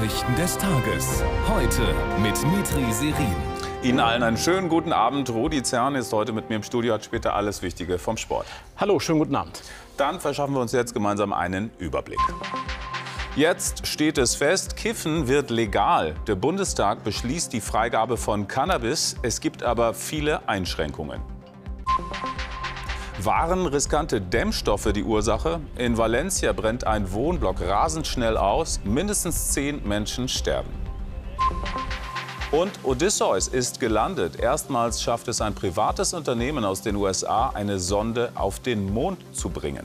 Nachrichten des Tages. Heute mit Mitri Serin. Ihnen allen einen schönen guten Abend. Rudi Zern ist heute mit mir im Studio, hat später alles Wichtige vom Sport. Hallo, schönen guten Abend. Dann verschaffen wir uns jetzt gemeinsam einen Überblick. Jetzt steht es fest, Kiffen wird legal. Der Bundestag beschließt die Freigabe von Cannabis. Es gibt aber viele Einschränkungen. Waren riskante Dämmstoffe die Ursache? In Valencia brennt ein Wohnblock rasend schnell aus. Mindestens zehn Menschen sterben. Und Odysseus ist gelandet. Erstmals schafft es ein privates Unternehmen aus den USA, eine Sonde auf den Mond zu bringen.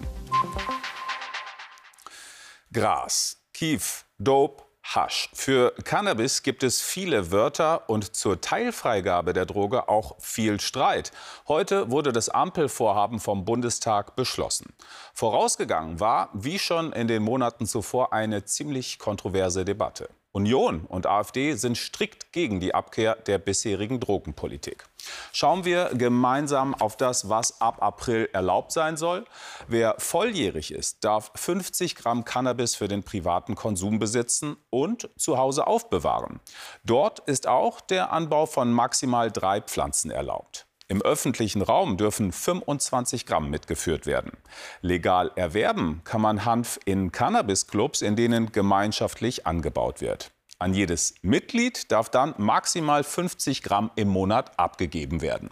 Gras, Kief, Dope, Hasch. Für Cannabis gibt es viele Wörter und zur Teilfreigabe der Droge auch viel Streit. Heute wurde das Ampelvorhaben vom Bundestag beschlossen. Vorausgegangen war, wie schon in den Monaten zuvor, eine ziemlich kontroverse Debatte. Union und AfD sind strikt gegen die Abkehr der bisherigen Drogenpolitik. Schauen wir gemeinsam auf das, was ab April erlaubt sein soll. Wer volljährig ist, darf 50 Gramm Cannabis für den privaten Konsum besitzen und zu Hause aufbewahren. Dort ist auch der Anbau von maximal drei Pflanzen erlaubt. Im öffentlichen Raum dürfen 25 Gramm mitgeführt werden. Legal erwerben kann man Hanf in Cannabisclubs, in denen gemeinschaftlich angebaut wird. An jedes Mitglied darf dann maximal 50 Gramm im Monat abgegeben werden.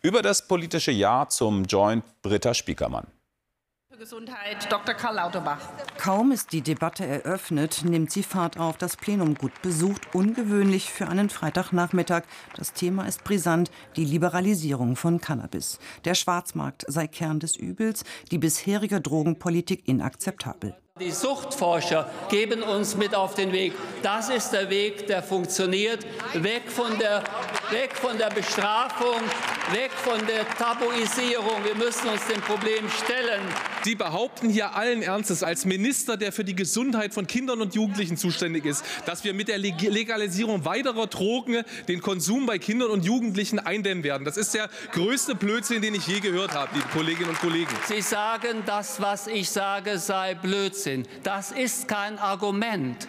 Über das politische Jahr zum Joint Britta Spiekermann. Gesundheit Dr. Karl Lauterbach. Kaum ist die Debatte eröffnet, nimmt sie Fahrt auf. Das Plenum gut besucht, ungewöhnlich für einen Freitagnachmittag. Das Thema ist brisant, die Liberalisierung von Cannabis. Der Schwarzmarkt sei Kern des Übels, die bisherige Drogenpolitik inakzeptabel. Die Suchtforscher geben uns mit auf den Weg. Das ist der Weg, der funktioniert. Weg von der, weg von der Bestrafung, weg von der Tabuisierung. Wir müssen uns dem Problem stellen. Sie behaupten hier allen Ernstes als Minister, der für die Gesundheit von Kindern und Jugendlichen zuständig ist, dass wir mit der Legalisierung weiterer Drogen den Konsum bei Kindern und Jugendlichen eindämmen werden. Das ist der größte Blödsinn, den ich je gehört habe, liebe Kolleginnen und Kollegen. Sie sagen, das, was ich sage, sei Blödsinn. Blödsinn. Das ist kein Argument.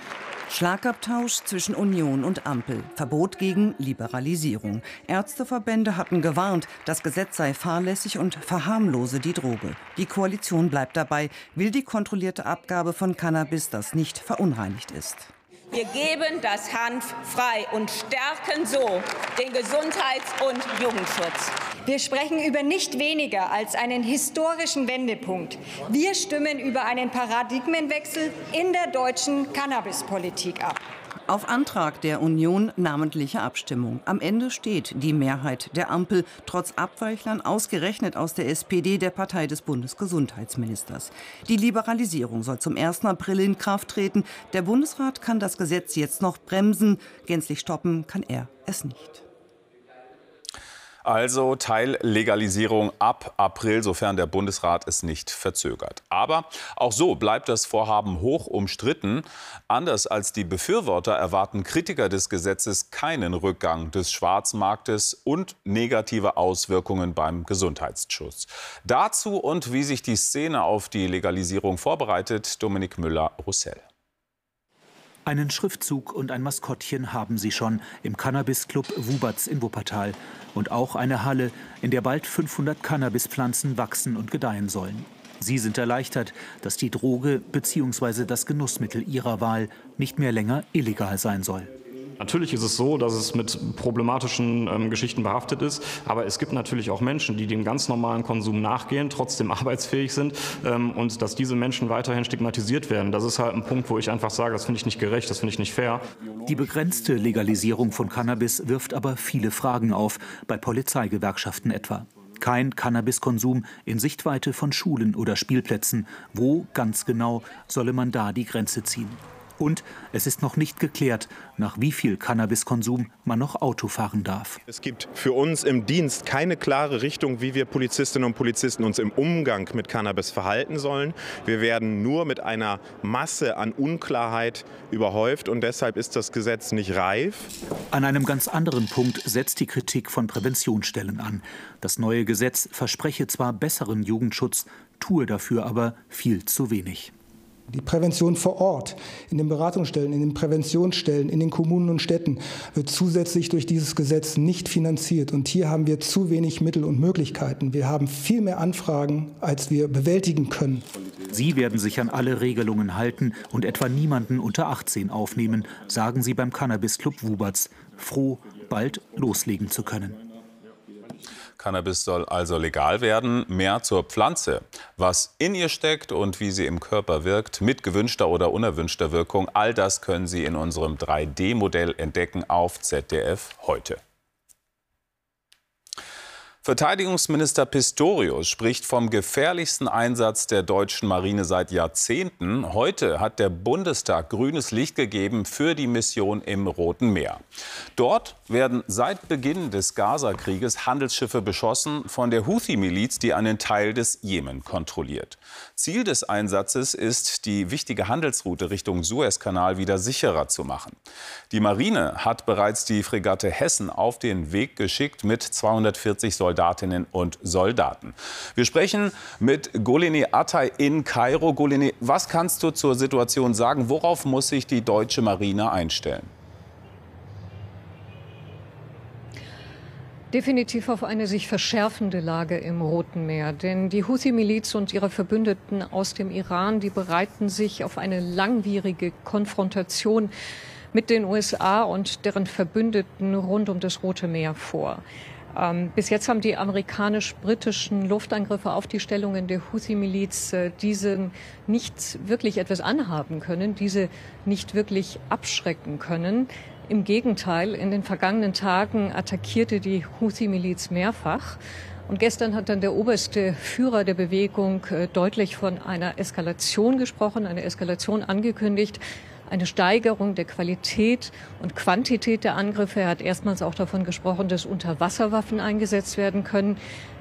Schlagabtausch zwischen Union und Ampel. Verbot gegen Liberalisierung. Ärzteverbände hatten gewarnt, das Gesetz sei fahrlässig und verharmlose die Droge. Die Koalition bleibt dabei, will die kontrollierte Abgabe von Cannabis, das nicht verunreinigt ist. Wir geben das Hanf frei und stärken so den Gesundheits- und Jugendschutz. Wir sprechen über nicht weniger als einen historischen Wendepunkt. Wir stimmen über einen Paradigmenwechsel in der deutschen Cannabispolitik ab. Auf Antrag der Union namentliche Abstimmung. Am Ende steht die Mehrheit der Ampel, trotz Abweichlern ausgerechnet aus der SPD, der Partei des Bundesgesundheitsministers. Die Liberalisierung soll zum 1. April in Kraft treten. Der Bundesrat kann das Gesetz jetzt noch bremsen. Gänzlich stoppen kann er es nicht. Also Teillegalisierung ab April, sofern der Bundesrat es nicht verzögert. Aber auch so bleibt das Vorhaben hoch umstritten. Anders als die Befürworter erwarten Kritiker des Gesetzes keinen Rückgang des Schwarzmarktes und negative Auswirkungen beim Gesundheitsschutz. Dazu und wie sich die Szene auf die Legalisierung vorbereitet, Dominik Müller-Roussel. Einen Schriftzug und ein Maskottchen haben sie schon im Cannabis-Club Wuberts in Wuppertal. Und auch eine Halle, in der bald 500 Cannabispflanzen wachsen und gedeihen sollen. Sie sind erleichtert, dass die Droge bzw. das Genussmittel ihrer Wahl nicht mehr länger illegal sein soll. Natürlich ist es so, dass es mit problematischen ähm, Geschichten behaftet ist, aber es gibt natürlich auch Menschen, die dem ganz normalen Konsum nachgehen, trotzdem arbeitsfähig sind ähm, und dass diese Menschen weiterhin stigmatisiert werden. Das ist halt ein Punkt, wo ich einfach sage, das finde ich nicht gerecht, das finde ich nicht fair. Die begrenzte Legalisierung von Cannabis wirft aber viele Fragen auf, bei Polizeigewerkschaften etwa. Kein Cannabiskonsum in Sichtweite von Schulen oder Spielplätzen. Wo ganz genau solle man da die Grenze ziehen? Und es ist noch nicht geklärt, nach wie viel Cannabiskonsum man noch Auto fahren darf. Es gibt für uns im Dienst keine klare Richtung, wie wir Polizistinnen und Polizisten uns im Umgang mit Cannabis verhalten sollen. Wir werden nur mit einer Masse an Unklarheit überhäuft und deshalb ist das Gesetz nicht reif. An einem ganz anderen Punkt setzt die Kritik von Präventionsstellen an. Das neue Gesetz verspreche zwar besseren Jugendschutz, tue dafür aber viel zu wenig. Die Prävention vor Ort, in den Beratungsstellen, in den Präventionsstellen, in den Kommunen und Städten wird zusätzlich durch dieses Gesetz nicht finanziert. Und hier haben wir zu wenig Mittel und Möglichkeiten. Wir haben viel mehr Anfragen, als wir bewältigen können. Sie werden sich an alle Regelungen halten und etwa niemanden unter 18 aufnehmen, sagen sie beim Cannabis Club Wuberts. Froh, bald loslegen zu können. Cannabis soll also legal werden, mehr zur Pflanze. Was in ihr steckt und wie sie im Körper wirkt, mit gewünschter oder unerwünschter Wirkung, all das können Sie in unserem 3D-Modell entdecken auf ZDF heute. Verteidigungsminister Pistorius spricht vom gefährlichsten Einsatz der deutschen Marine seit Jahrzehnten. Heute hat der Bundestag grünes Licht gegeben für die Mission im Roten Meer. Dort werden seit Beginn des Gaza-Krieges Handelsschiffe beschossen von der Houthi-Miliz, die einen Teil des Jemen kontrolliert. Ziel des Einsatzes ist, die wichtige Handelsroute Richtung Suezkanal wieder sicherer zu machen. Die Marine hat bereits die Fregatte Hessen auf den Weg geschickt mit 240 Soldaten. Soldatinnen und Soldaten. Wir sprechen mit Golene Atay in Kairo. Golene, was kannst du zur Situation sagen? Worauf muss sich die deutsche Marine einstellen? Definitiv auf eine sich verschärfende Lage im Roten Meer. Denn die Houthi-Miliz und ihre Verbündeten aus dem Iran, die bereiten sich auf eine langwierige Konfrontation mit den USA und deren Verbündeten rund um das Rote Meer vor. Ähm, bis jetzt haben die amerikanisch-britischen Luftangriffe auf die Stellungen der Houthi-Miliz äh, diese nicht wirklich etwas anhaben können, diese nicht wirklich abschrecken können. Im Gegenteil, in den vergangenen Tagen attackierte die Houthi-Miliz mehrfach. Und gestern hat dann der oberste Führer der Bewegung äh, deutlich von einer Eskalation gesprochen, eine Eskalation angekündigt eine Steigerung der Qualität und Quantität der Angriffe. Er hat erstmals auch davon gesprochen, dass Unterwasserwaffen eingesetzt werden können.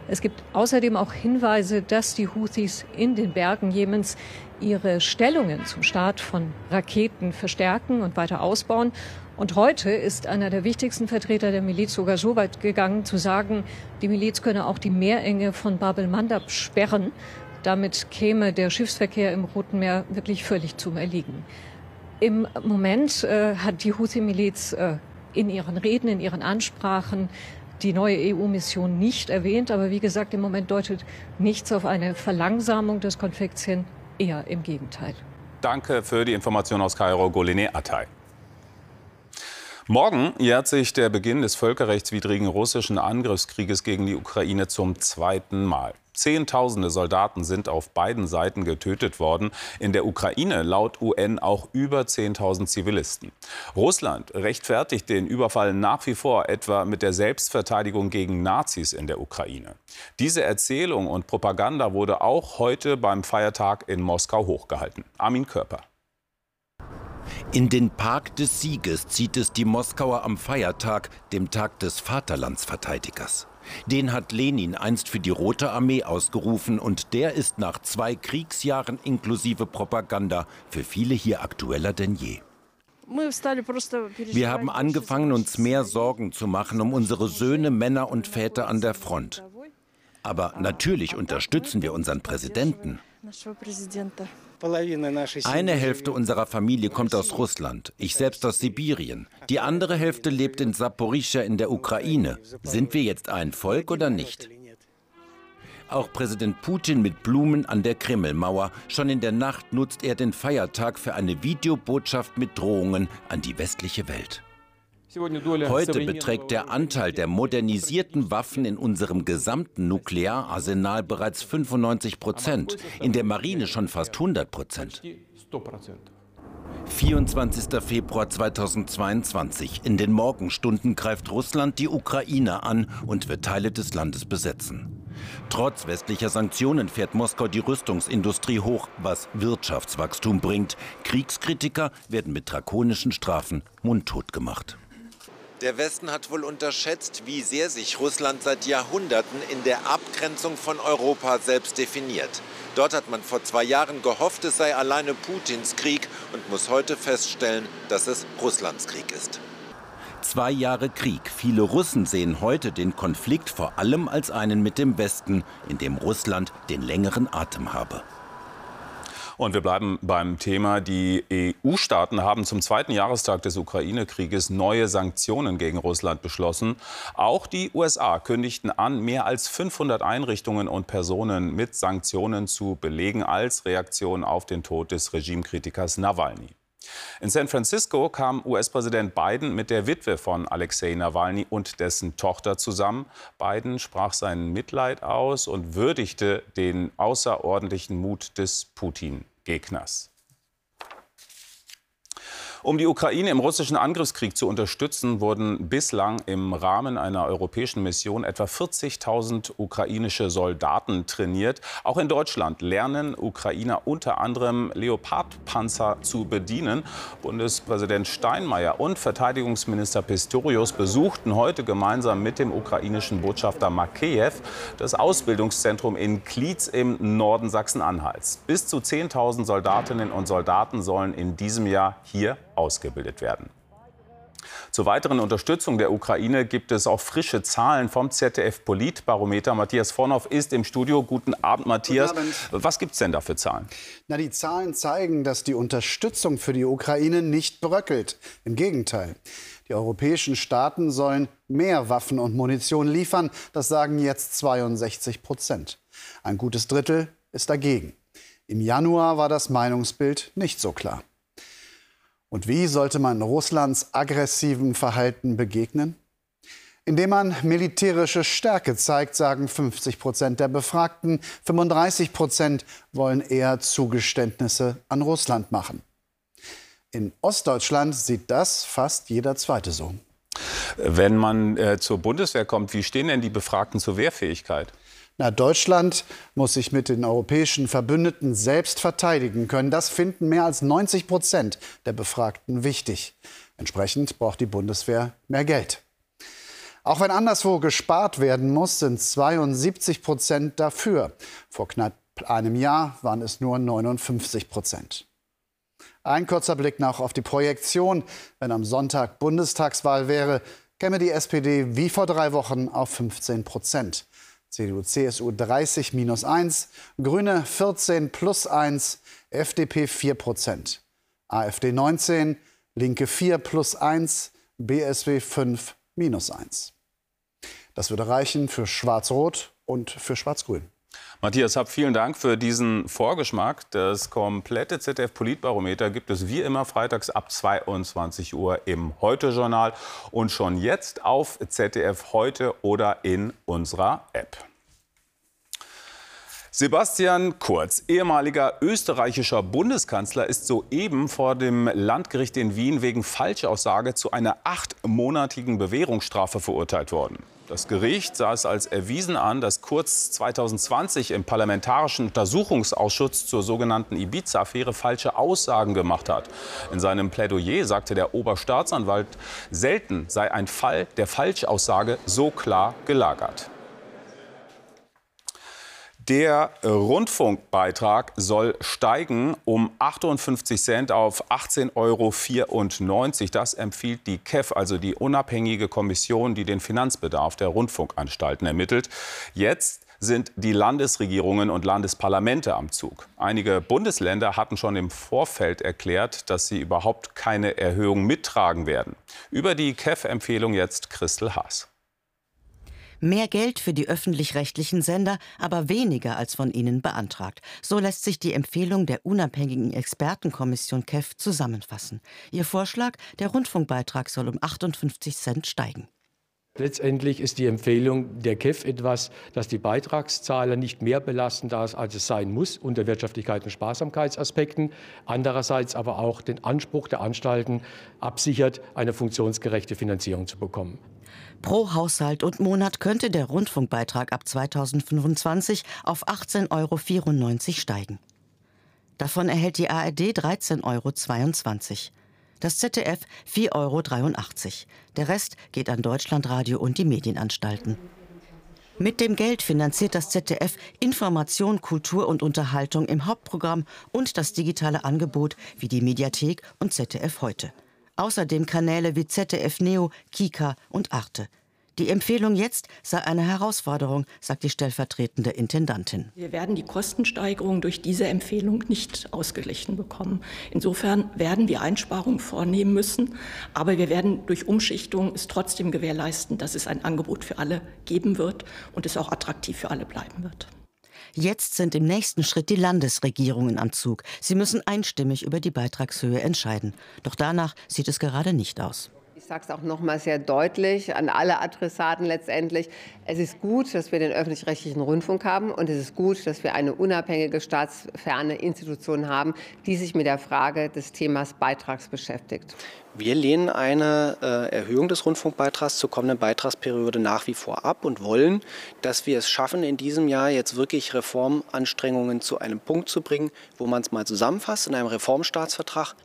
Es gibt außerdem auch Hinweise, dass die Houthis in den Bergen Jemens ihre Stellungen zum Start von Raketen verstärken und weiter ausbauen. Und heute ist einer der wichtigsten Vertreter der Miliz sogar so weit gegangen, zu sagen, die Miliz könne auch die Meerenge von Bab el-Mandab sperren. Damit käme der Schiffsverkehr im Roten Meer wirklich völlig zum Erliegen. Im Moment äh, hat die Houthi-Miliz äh, in ihren Reden, in ihren Ansprachen die neue EU-Mission nicht erwähnt. Aber wie gesagt, im Moment deutet nichts auf eine Verlangsamung des Konflikts hin, eher im Gegenteil. Danke für die Information aus Kairo, Golene Atay. Morgen jährt sich der Beginn des völkerrechtswidrigen russischen Angriffskrieges gegen die Ukraine zum zweiten Mal. Zehntausende Soldaten sind auf beiden Seiten getötet worden. In der Ukraine laut UN auch über 10.000 Zivilisten. Russland rechtfertigt den Überfall nach wie vor etwa mit der Selbstverteidigung gegen Nazis in der Ukraine. Diese Erzählung und Propaganda wurde auch heute beim Feiertag in Moskau hochgehalten. Armin Körper. In den Park des Sieges zieht es die Moskauer am Feiertag, dem Tag des Vaterlandsverteidigers. Den hat Lenin einst für die Rote Armee ausgerufen und der ist nach zwei Kriegsjahren inklusive Propaganda für viele hier aktueller denn je. Wir haben angefangen, uns mehr Sorgen zu machen um unsere Söhne, Männer und Väter an der Front. Aber natürlich unterstützen wir unseren Präsidenten. Eine Hälfte unserer Familie kommt aus Russland, ich selbst aus Sibirien. Die andere Hälfte lebt in Saporischschja in der Ukraine. Sind wir jetzt ein Volk oder nicht? Auch Präsident Putin mit Blumen an der Kremlmauer. Schon in der Nacht nutzt er den Feiertag für eine Videobotschaft mit Drohungen an die westliche Welt. Heute beträgt der Anteil der modernisierten Waffen in unserem gesamten Nukleararsenal bereits 95 Prozent, in der Marine schon fast 100 Prozent. 24. Februar 2022. In den Morgenstunden greift Russland die Ukraine an und wird Teile des Landes besetzen. Trotz westlicher Sanktionen fährt Moskau die Rüstungsindustrie hoch, was Wirtschaftswachstum bringt. Kriegskritiker werden mit drakonischen Strafen mundtot gemacht. Der Westen hat wohl unterschätzt, wie sehr sich Russland seit Jahrhunderten in der Abgrenzung von Europa selbst definiert. Dort hat man vor zwei Jahren gehofft, es sei alleine Putins Krieg und muss heute feststellen, dass es Russlands Krieg ist. Zwei Jahre Krieg. Viele Russen sehen heute den Konflikt vor allem als einen mit dem Westen, in dem Russland den längeren Atem habe. Und wir bleiben beim Thema. Die EU-Staaten haben zum zweiten Jahrestag des Ukraine-Krieges neue Sanktionen gegen Russland beschlossen. Auch die USA kündigten an, mehr als 500 Einrichtungen und Personen mit Sanktionen zu belegen als Reaktion auf den Tod des Regimekritikers Nawalny. In San Francisco kam US-Präsident Biden mit der Witwe von Alexei Nawalny und dessen Tochter zusammen. Biden sprach sein Mitleid aus und würdigte den außerordentlichen Mut des Putin-Gegners. Um die Ukraine im russischen Angriffskrieg zu unterstützen, wurden bislang im Rahmen einer europäischen Mission etwa 40.000 ukrainische Soldaten trainiert. Auch in Deutschland lernen Ukrainer unter anderem Leopardpanzer zu bedienen. Bundespräsident Steinmeier und Verteidigungsminister Pistorius besuchten heute gemeinsam mit dem ukrainischen Botschafter Makeyev das Ausbildungszentrum in Klietz im Norden Sachsen-Anhalts. Bis zu 10.000 Soldatinnen und Soldaten sollen in diesem Jahr hier ausgebildet werden. Zur weiteren Unterstützung der Ukraine gibt es auch frische Zahlen vom ZDF Politbarometer. Matthias Vornoff ist im Studio. Guten Abend, Matthias. Guten Abend. Was gibt es denn da für Zahlen? Na, die Zahlen zeigen, dass die Unterstützung für die Ukraine nicht bröckelt. Im Gegenteil. Die europäischen Staaten sollen mehr Waffen und Munition liefern. Das sagen jetzt 62 Prozent. Ein gutes Drittel ist dagegen. Im Januar war das Meinungsbild nicht so klar. Und wie sollte man Russlands aggressivem Verhalten begegnen? Indem man militärische Stärke zeigt, sagen 50 Prozent der Befragten. 35 Prozent wollen eher Zugeständnisse an Russland machen. In Ostdeutschland sieht das fast jeder Zweite so. Wenn man äh, zur Bundeswehr kommt, wie stehen denn die Befragten zur Wehrfähigkeit? Na, Deutschland muss sich mit den europäischen Verbündeten selbst verteidigen können. Das finden mehr als 90 Prozent der Befragten wichtig. Entsprechend braucht die Bundeswehr mehr Geld. Auch wenn anderswo gespart werden muss, sind 72 Prozent dafür. Vor knapp einem Jahr waren es nur 59 Prozent. Ein kurzer Blick noch auf die Projektion. Wenn am Sonntag Bundestagswahl wäre, käme die SPD wie vor drei Wochen auf 15 Prozent. CDU, CSU 30 minus 1, Grüne 14 plus 1, FDP 4 Prozent, AfD 19, Linke 4 plus 1, BSW 5 minus 1. Das würde reichen für Schwarz-Rot und für Schwarz-Grün. Matthias Happ, vielen Dank für diesen Vorgeschmack. Das komplette ZDF-Politbarometer gibt es wie immer freitags ab 22 Uhr im Heute-Journal und schon jetzt auf ZDF Heute oder in unserer App. Sebastian Kurz, ehemaliger österreichischer Bundeskanzler, ist soeben vor dem Landgericht in Wien wegen Falschaussage zu einer achtmonatigen Bewährungsstrafe verurteilt worden. Das Gericht sah es als erwiesen an, dass Kurz 2020 im Parlamentarischen Untersuchungsausschuss zur sogenannten Ibiza-Affäre falsche Aussagen gemacht hat. In seinem Plädoyer sagte der Oberstaatsanwalt, selten sei ein Fall der Falschaussage so klar gelagert. Der Rundfunkbeitrag soll steigen um 58 Cent auf 18,94 Euro. Das empfiehlt die KEF, also die unabhängige Kommission, die den Finanzbedarf der Rundfunkanstalten ermittelt. Jetzt sind die Landesregierungen und Landesparlamente am Zug. Einige Bundesländer hatten schon im Vorfeld erklärt, dass sie überhaupt keine Erhöhung mittragen werden. Über die KEF-Empfehlung jetzt Christel Haas. Mehr Geld für die öffentlich-rechtlichen Sender, aber weniger als von ihnen beantragt. So lässt sich die Empfehlung der unabhängigen Expertenkommission KEF zusammenfassen. Ihr Vorschlag, der Rundfunkbeitrag soll um 58 Cent steigen. Letztendlich ist die Empfehlung der KEF etwas, das die Beitragszahler nicht mehr belasten darf, als es sein muss, unter Wirtschaftlichkeit und Sparsamkeitsaspekten. Andererseits aber auch den Anspruch der Anstalten absichert, eine funktionsgerechte Finanzierung zu bekommen. Pro Haushalt und Monat könnte der Rundfunkbeitrag ab 2025 auf 18,94 Euro steigen. Davon erhält die ARD 13,22 Euro. Das ZDF 4,83 Euro. Der Rest geht an Deutschlandradio und die Medienanstalten. Mit dem Geld finanziert das ZDF Information, Kultur und Unterhaltung im Hauptprogramm und das digitale Angebot wie die Mediathek und ZDF heute. Außerdem Kanäle wie ZDF Neo, Kika und Arte. Die Empfehlung jetzt sei eine Herausforderung, sagt die stellvertretende Intendantin. Wir werden die Kostensteigerung durch diese Empfehlung nicht ausgeglichen bekommen. Insofern werden wir Einsparungen vornehmen müssen, aber wir werden durch Umschichtung es trotzdem gewährleisten, dass es ein Angebot für alle geben wird und es auch attraktiv für alle bleiben wird. Jetzt sind im nächsten Schritt die Landesregierungen am Zug. Sie müssen einstimmig über die Beitragshöhe entscheiden. Doch danach sieht es gerade nicht aus. Ich sage es auch noch mal sehr deutlich an alle Adressaten letztendlich. Es ist gut, dass wir den öffentlich-rechtlichen Rundfunk haben und es ist gut, dass wir eine unabhängige staatsferne Institution haben, die sich mit der Frage des Themas Beitrags beschäftigt. Wir lehnen eine äh, Erhöhung des Rundfunkbeitrags zur kommenden Beitragsperiode nach wie vor ab und wollen, dass wir es schaffen, in diesem Jahr jetzt wirklich Reformanstrengungen zu einem Punkt zu bringen, wo man es mal zusammenfasst in einem Reformstaatsvertrag.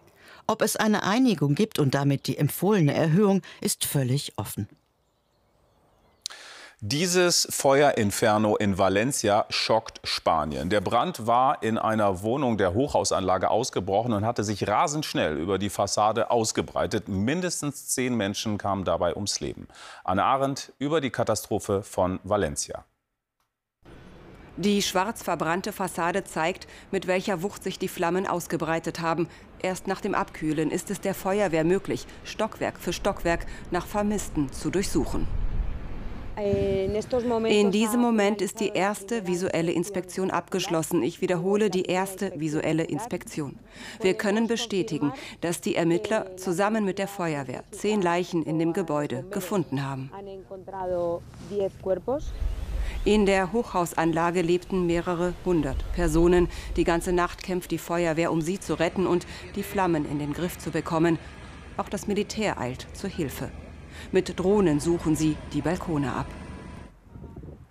Ob es eine Einigung gibt und damit die empfohlene Erhöhung, ist völlig offen. Dieses Feuerinferno in Valencia schockt Spanien. Der Brand war in einer Wohnung der Hochhausanlage ausgebrochen und hatte sich rasend schnell über die Fassade ausgebreitet. Mindestens zehn Menschen kamen dabei ums Leben. Anne Arendt über die Katastrophe von Valencia. Die schwarz verbrannte Fassade zeigt, mit welcher Wucht sich die Flammen ausgebreitet haben. Erst nach dem Abkühlen ist es der Feuerwehr möglich, Stockwerk für Stockwerk nach Vermissten zu durchsuchen. In diesem Moment ist die erste visuelle Inspektion abgeschlossen. Ich wiederhole, die erste visuelle Inspektion. Wir können bestätigen, dass die Ermittler zusammen mit der Feuerwehr zehn Leichen in dem Gebäude gefunden haben. In der Hochhausanlage lebten mehrere hundert Personen. Die ganze Nacht kämpft die Feuerwehr, um sie zu retten und die Flammen in den Griff zu bekommen. Auch das Militär eilt zur Hilfe. Mit Drohnen suchen sie die Balkone ab.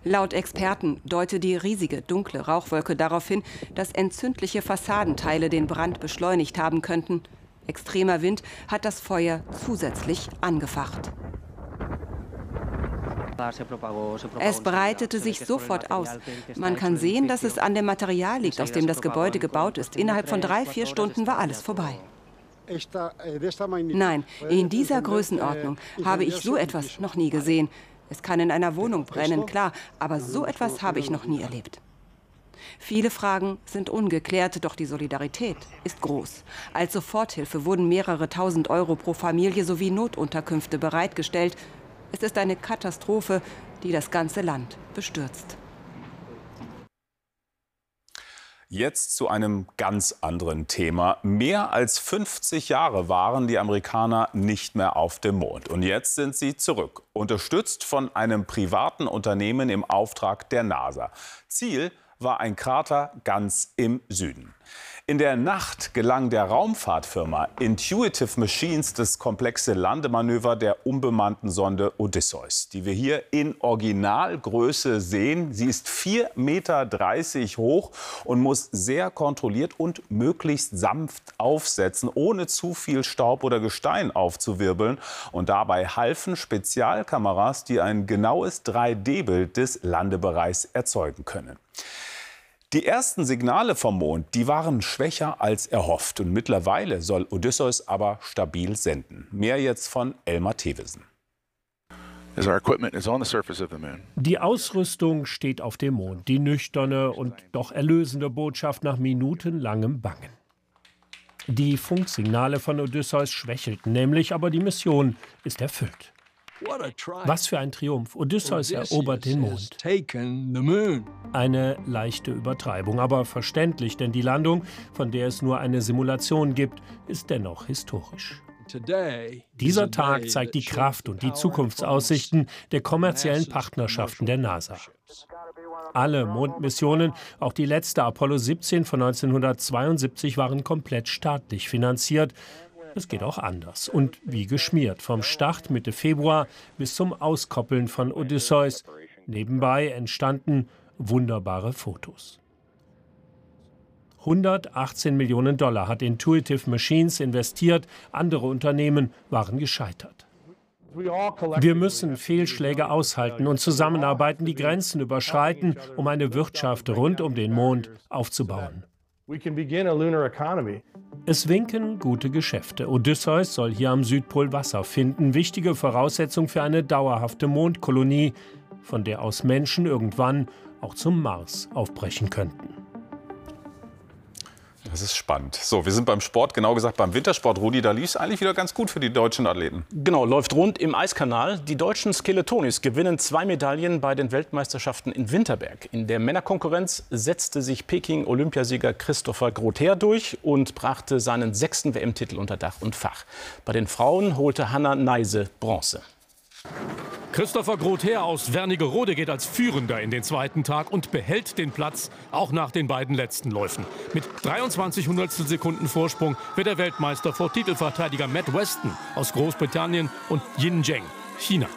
Laut Experten deute die riesige dunkle Rauchwolke darauf hin, dass entzündliche Fassadenteile den Brand beschleunigt haben könnten. Extremer Wind hat das Feuer zusätzlich angefacht. Es breitete sich sofort aus. Man kann sehen, dass es an dem Material liegt, aus dem das Gebäude gebaut ist. Innerhalb von drei, vier Stunden war alles vorbei. Nein, in dieser Größenordnung habe ich so etwas noch nie gesehen. Es kann in einer Wohnung brennen, klar, aber so etwas habe ich noch nie erlebt. Viele Fragen sind ungeklärt, doch die Solidarität ist groß. Als Soforthilfe wurden mehrere tausend Euro pro Familie sowie Notunterkünfte bereitgestellt. Es ist eine Katastrophe, die das ganze Land bestürzt. Jetzt zu einem ganz anderen Thema. Mehr als 50 Jahre waren die Amerikaner nicht mehr auf dem Mond. Und jetzt sind sie zurück, unterstützt von einem privaten Unternehmen im Auftrag der NASA. Ziel war ein Krater ganz im Süden. In der Nacht gelang der Raumfahrtfirma Intuitive Machines das komplexe Landemanöver der unbemannten Sonde Odysseus, die wir hier in Originalgröße sehen. Sie ist 4,30 Meter hoch und muss sehr kontrolliert und möglichst sanft aufsetzen, ohne zu viel Staub oder Gestein aufzuwirbeln. Und dabei halfen Spezialkameras, die ein genaues 3D-Bild des Landebereichs erzeugen können. Die ersten Signale vom Mond, die waren schwächer als erhofft. Und mittlerweile soll Odysseus aber stabil senden. Mehr jetzt von Elmar Thewesen. Die Ausrüstung steht auf dem Mond. Die nüchterne und doch erlösende Botschaft nach minutenlangem Bangen. Die Funksignale von Odysseus schwächelten nämlich, aber die Mission ist erfüllt. Was für ein Triumph. Odysseus erobert den Mond. Eine leichte Übertreibung, aber verständlich, denn die Landung, von der es nur eine Simulation gibt, ist dennoch historisch. Dieser Tag zeigt die Kraft und die Zukunftsaussichten der kommerziellen Partnerschaften der NASA. Alle Mondmissionen, auch die letzte Apollo 17 von 1972, waren komplett staatlich finanziert es geht auch anders und wie geschmiert, vom Start Mitte Februar bis zum Auskoppeln von Odysseus. Nebenbei entstanden wunderbare Fotos. 118 Millionen Dollar hat Intuitive Machines investiert, andere Unternehmen waren gescheitert. Wir müssen Fehlschläge aushalten und zusammenarbeiten, die Grenzen überschreiten, um eine Wirtschaft rund um den Mond aufzubauen. Es winken gute Geschäfte. Odysseus soll hier am Südpol Wasser finden. Wichtige Voraussetzung für eine dauerhafte Mondkolonie, von der aus Menschen irgendwann auch zum Mars aufbrechen könnten. Das ist spannend. So, wir sind beim Sport, genau gesagt beim Wintersport. Rudi, da lief es eigentlich wieder ganz gut für die deutschen Athleten. Genau, läuft rund im Eiskanal. Die deutschen Skeletonis gewinnen zwei Medaillen bei den Weltmeisterschaften in Winterberg. In der Männerkonkurrenz setzte sich Peking-Olympiasieger Christopher Grother durch und brachte seinen sechsten WM-Titel unter Dach und Fach. Bei den Frauen holte Hanna Neise Bronze. Christopher Grother aus Wernigerode geht als Führender in den zweiten Tag und behält den Platz auch nach den beiden letzten Läufen. Mit 23 Hundertstel Sekunden Vorsprung wird er Weltmeister vor Titelverteidiger Matt Weston aus Großbritannien und Yin Zheng, China.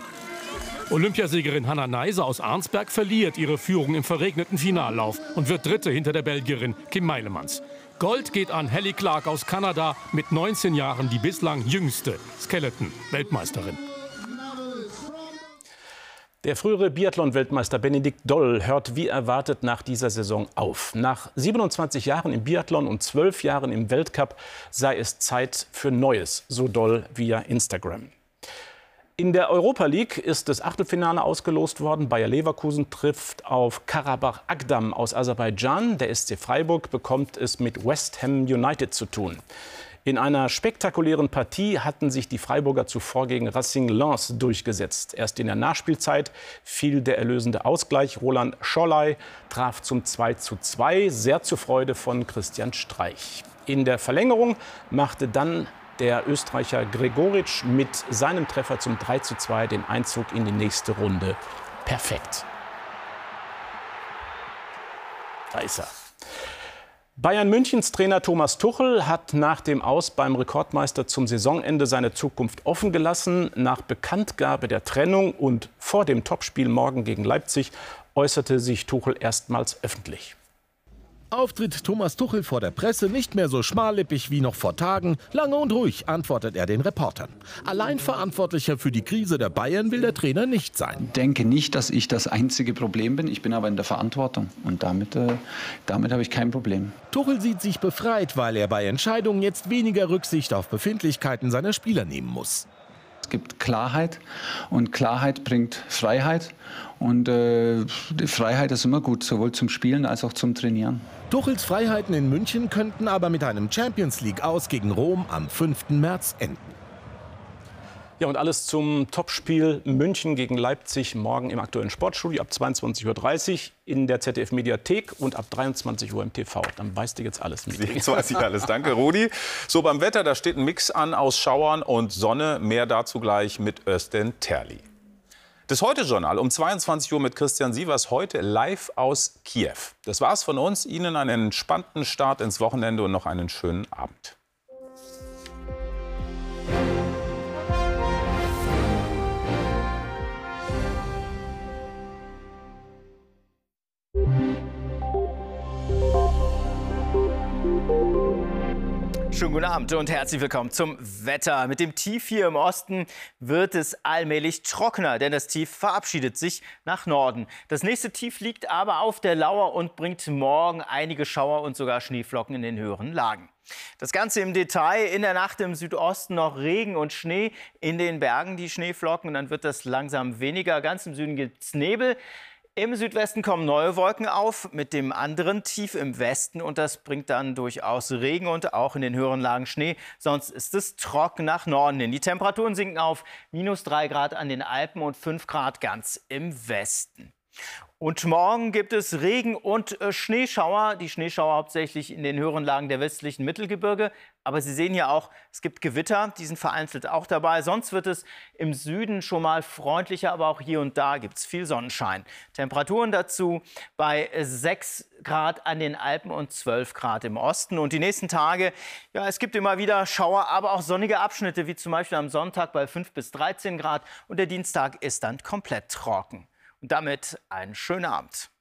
Olympiasiegerin Hanna Neise aus Arnsberg verliert ihre Führung im verregneten Finallauf und wird Dritte hinter der Belgierin Kim Meilemans. Gold geht an Helly Clark aus Kanada mit 19 Jahren die bislang jüngste Skeleton-Weltmeisterin. Der frühere Biathlon-Weltmeister Benedikt Doll hört wie erwartet nach dieser Saison auf. Nach 27 Jahren im Biathlon und 12 Jahren im Weltcup sei es Zeit für Neues, so Doll via Instagram. In der Europa League ist das Achtelfinale ausgelost worden. Bayer Leverkusen trifft auf Karabach Agdam aus Aserbaidschan. Der SC Freiburg bekommt es mit West Ham United zu tun. In einer spektakulären Partie hatten sich die Freiburger zuvor gegen Racing Lens durchgesetzt. Erst in der Nachspielzeit fiel der erlösende Ausgleich. Roland Scholley traf zum 2 zu 2, sehr zur Freude von Christian Streich. In der Verlängerung machte dann der Österreicher Gregoritsch mit seinem Treffer zum 3 zu 2 den Einzug in die nächste Runde perfekt. Da ist er. Bayern Münchens Trainer Thomas Tuchel hat nach dem Aus beim Rekordmeister zum Saisonende seine Zukunft offen gelassen. Nach Bekanntgabe der Trennung und vor dem Topspiel morgen gegen Leipzig äußerte sich Tuchel erstmals öffentlich. Auftritt Thomas Tuchel vor der Presse nicht mehr so schmallippig wie noch vor Tagen. Lange und ruhig antwortet er den Reportern. Allein Verantwortlicher für die Krise der Bayern will der Trainer nicht sein. Ich denke nicht, dass ich das einzige Problem bin. Ich bin aber in der Verantwortung. Und damit, äh, damit habe ich kein Problem. Tuchel sieht sich befreit, weil er bei Entscheidungen jetzt weniger Rücksicht auf Befindlichkeiten seiner Spieler nehmen muss. Es gibt Klarheit und Klarheit bringt Freiheit. Und äh, die Freiheit ist immer gut, sowohl zum Spielen als auch zum Trainieren. Tuchels Freiheiten in München könnten aber mit einem Champions League aus gegen Rom am 5. März enden. Ja, und alles zum Topspiel München gegen Leipzig morgen im aktuellen Sportstudio ab 22.30 Uhr in der ZDF-Mediathek und ab 23 Uhr im TV. Dann weißt du jetzt alles. Jetzt weiß ich alles. Danke, Rudi. So, beim Wetter, da steht ein Mix an aus Schauern und Sonne. Mehr dazu gleich mit Östen Terli. Das Heute-Journal um 22 Uhr mit Christian Sievers heute live aus Kiew. Das war's von uns. Ihnen einen entspannten Start ins Wochenende und noch einen schönen Abend. Schönen guten Abend und herzlich willkommen zum Wetter. Mit dem Tief hier im Osten wird es allmählich trockener, denn das Tief verabschiedet sich nach Norden. Das nächste Tief liegt aber auf der Lauer und bringt morgen einige Schauer und sogar Schneeflocken in den höheren Lagen. Das Ganze im Detail. In der Nacht im Südosten noch Regen und Schnee. In den Bergen die Schneeflocken. Dann wird das langsam weniger. Ganz im Süden gibt es Nebel. Im Südwesten kommen neue Wolken auf mit dem anderen Tief im Westen und das bringt dann durchaus Regen und auch in den höheren Lagen Schnee. Sonst ist es trocken nach Norden hin. Die Temperaturen sinken auf minus 3 Grad an den Alpen und 5 Grad ganz im Westen. Und morgen gibt es Regen und äh, Schneeschauer. Die Schneeschauer hauptsächlich in den höheren Lagen der westlichen Mittelgebirge. Aber Sie sehen hier auch, es gibt Gewitter, die sind vereinzelt auch dabei. Sonst wird es im Süden schon mal freundlicher, aber auch hier und da gibt es viel Sonnenschein. Temperaturen dazu bei 6 Grad an den Alpen und 12 Grad im Osten. Und die nächsten Tage, ja, es gibt immer wieder Schauer, aber auch sonnige Abschnitte, wie zum Beispiel am Sonntag bei 5 bis 13 Grad. Und der Dienstag ist dann komplett trocken. Damit einen schönen Abend.